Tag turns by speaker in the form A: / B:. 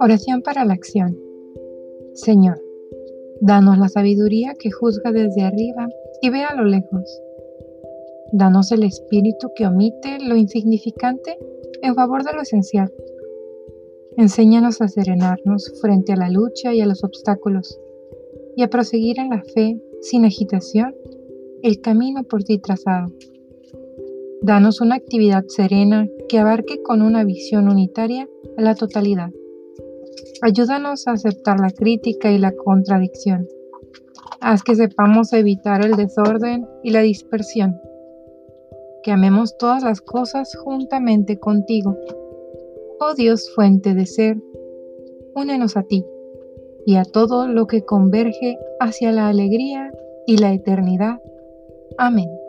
A: Oración para la acción. Señor, danos la sabiduría que juzga desde arriba y ve a lo lejos. Danos el espíritu que omite lo insignificante en favor de lo esencial. Enséñanos a serenarnos frente a la lucha y a los obstáculos y a proseguir en la fe sin agitación el camino por ti trazado. Danos una actividad serena que abarque con una visión unitaria a la totalidad. Ayúdanos a aceptar la crítica y la contradicción. Haz que sepamos evitar el desorden y la dispersión. Que amemos todas las cosas juntamente contigo. Oh Dios, fuente de ser, únenos a ti y a todo lo que converge hacia la alegría y la eternidad. Amén.